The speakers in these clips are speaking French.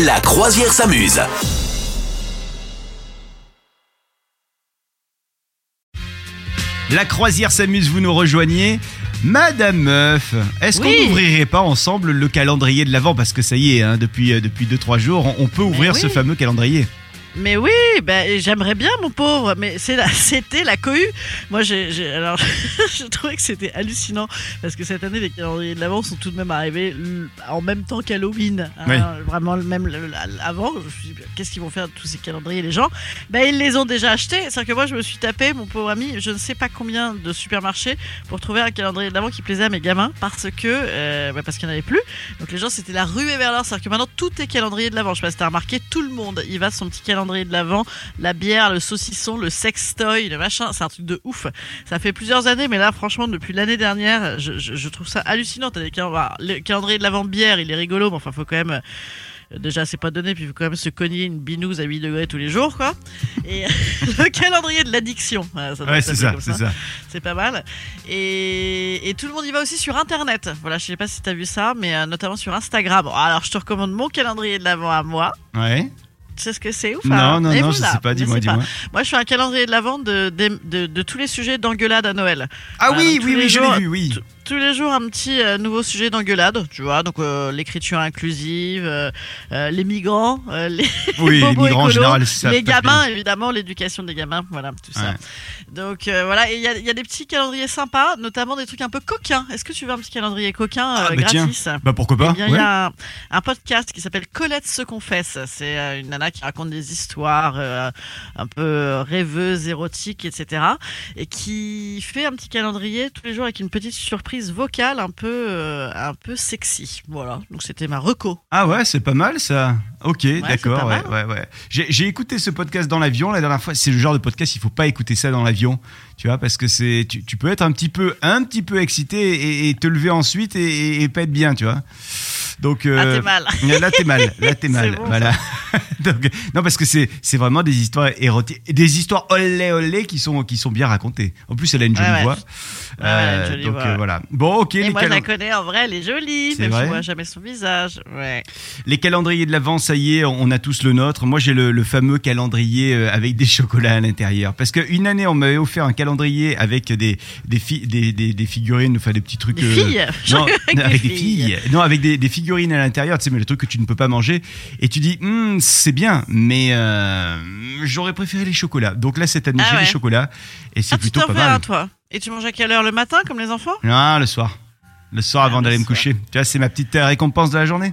La croisière s'amuse. La croisière s'amuse, vous nous rejoignez. Madame Meuf, est-ce Oui. qu'on n'ouvrirait pas ensemble le calendrier de l'Avent? Parce que ça y est, hein, depuis 2-3 jours, on- on peut ouvrir oui. ce fameux calendrier. Mais oui, ben, j'aimerais bien, mon pauvre. Mais c'est la- c'était la cohue. Moi, j'ai, alors, je trouvais que c'était hallucinant parce que cette année, les calendriers de l'avant sont tout de même arrivés en même temps qu'Halloween. hein, Oui. Vraiment même avant. Je me suis dit, qu'est-ce qu'ils vont faire de tous ces calendriers, les gens? Ben, ils les ont déjà achetés. C'est-à-dire que moi, je me suis tapé, mon pauvre ami, je ne sais pas combien de supermarchés pour trouver un calendrier de l'avant qui plaisait à mes gamins parce que, euh, ben, parce qu'il n'y en avait plus. Donc les gens, c'était la ruée vers l'or. C'est-à-dire que maintenant, tout est calendrier de l'avant. Je sais pas si t'as remarqué, tout le monde, il va son petit calendrier de l'avant, la bière, le saucisson, le sextoy, le machin. C'est un truc de ouf. Ça fait plusieurs années, mais là, franchement, depuis l'année dernière, je, je- je trouve ça hallucinant. T'as des cal- alors, le calendrier de l'avant bière, il est rigolo, mais enfin, faut quand même. euh, Déjà, c'est pas donné, puis il faut quand même se cogner une binouse à 8 degrés tous les jours, quoi. Et le calendrier de l'addiction. voilà, ça doit Ouais, c'est ça, c'est ça. c'est pas mal. Et, et tout le monde y va aussi sur Internet. Voilà, je sais pas si t'as vu ça, mais euh, notamment sur Instagram. Bon, alors, je te recommande mon calendrier de l'avant à moi. Ouais. Tu sais ce que c'est ou pas Non, non, Et non, je voilà, sais pas, je dis-moi, dis-moi. Moi, je fais un calendrier de l'avant de, de, de- de tous les sujets d'engueulade à Noël. Ah Voilà, oui, donc oui, oui, je l'ai vu, oui. Tous les jours, un petit euh, nouveau sujet d'engueulade, tu vois. Donc, euh, l'écriture inclusive, euh, les migrants, les Oui, les en général, ça gamins, évidemment, l'éducation des gamins, voilà, tout ça. Ouais. Donc voilà, et il y, a- il y a des petits calendriers sympas, notamment des trucs un peu coquins. Est-ce que tu veux un petit calendrier coquin Ah, bah tiens. Bah pourquoi Eh pas bien, il ouais. y a un, un podcast qui s'appelle Colette se confesse. C'est une nana qui raconte des histoires un peu rêveuses, érotiques, etc. Et qui fait un petit calendrier tous les jours avec une petite surprise vocale un peu, euh, un peu sexy. Voilà. Donc c'était ma reco. Ah ouais, c'est pas mal ça. Ok, d'accord, pas ouais, ouais, ouais. J'ai écouté ce podcast dans l'avion la dernière fois. C'est le genre de podcast, il faut pas écouter ça dans l'avion, tu vois, parce que c'est, tu, tu peux être un petit peu, un petit peu excité et, et te lever ensuite et, et- pas être bien, tu vois. Donc euh, t'es mal. Là, t'es mal. Là, t'es mal. bon, voilà. Donc, non, parce que c'est, c'est vraiment des histoires érotiques, des histoires olé olé qui sont, qui sont bien racontées. En plus, elle a une jolie Ouais, voix. Ouais, une jolie donc voix, euh, voilà. Bon, ok. Et les, moi, je la connais en vrai, elle est jolie, même si vrai je vois jamais son visage. Ouais. les calendriers de l'avant, ça y est, on a tous le nôtre. Moi, j'ai le, le fameux calendrier euh, avec des chocolats à l'intérieur. Parce qu'une année, on m'avait offert un calendrier avec des, des, fi- des, des, des figurines, enfin des petits trucs. Des euh, filles Non, Avec des filles. filles. Non, avec des, des figurines à l'intérieur, tu sais, mais le truc que tu ne peux pas manger. Et tu dis, Hum, c'est bien, mais euh, j'aurais préféré les chocolats. Donc là, cette année, Ah j'ai ouais. les chocolats. Et c'est Ah, tu plutôt t'en pas mal. un, toi Et tu manges à quelle heure Le matin, comme les enfants? Non, le soir. Le soir Ah, avant le d'aller me coucher. Tu vois, c'est ma petite récompense de la journée.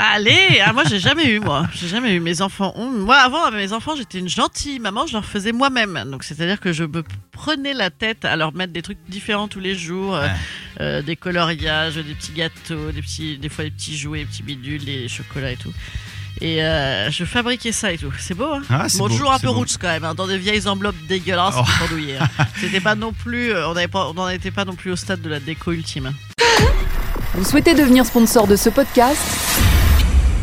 Allez ah, Moi, j'ai jamais eu, moi. J'ai jamais eu. Mes enfants ont. Moi, avant, avec mes enfants, j'étais une gentille maman, je leur faisais moi-même. Donc, c'est-à-dire que je me prenais la tête à leur mettre des trucs différents tous les jours. euh, Ouais. euh, des coloriages, des petits gâteaux, des, petits, des fois des petits jouets, des petits bidules, des chocolats et tout. Et euh, je fabriquais ça et tout. C'est beau, hein Ah, c'est Bon, beau, toujours un c'est peu beau. roots quand même, hein, dans des vieilles enveloppes dégueulasses Oh. pour hein. C'était pas non plus, euh, on n'avait pas, on n'en était pas non plus au stade de la déco ultime. Vous souhaitez devenir sponsor de ce podcast?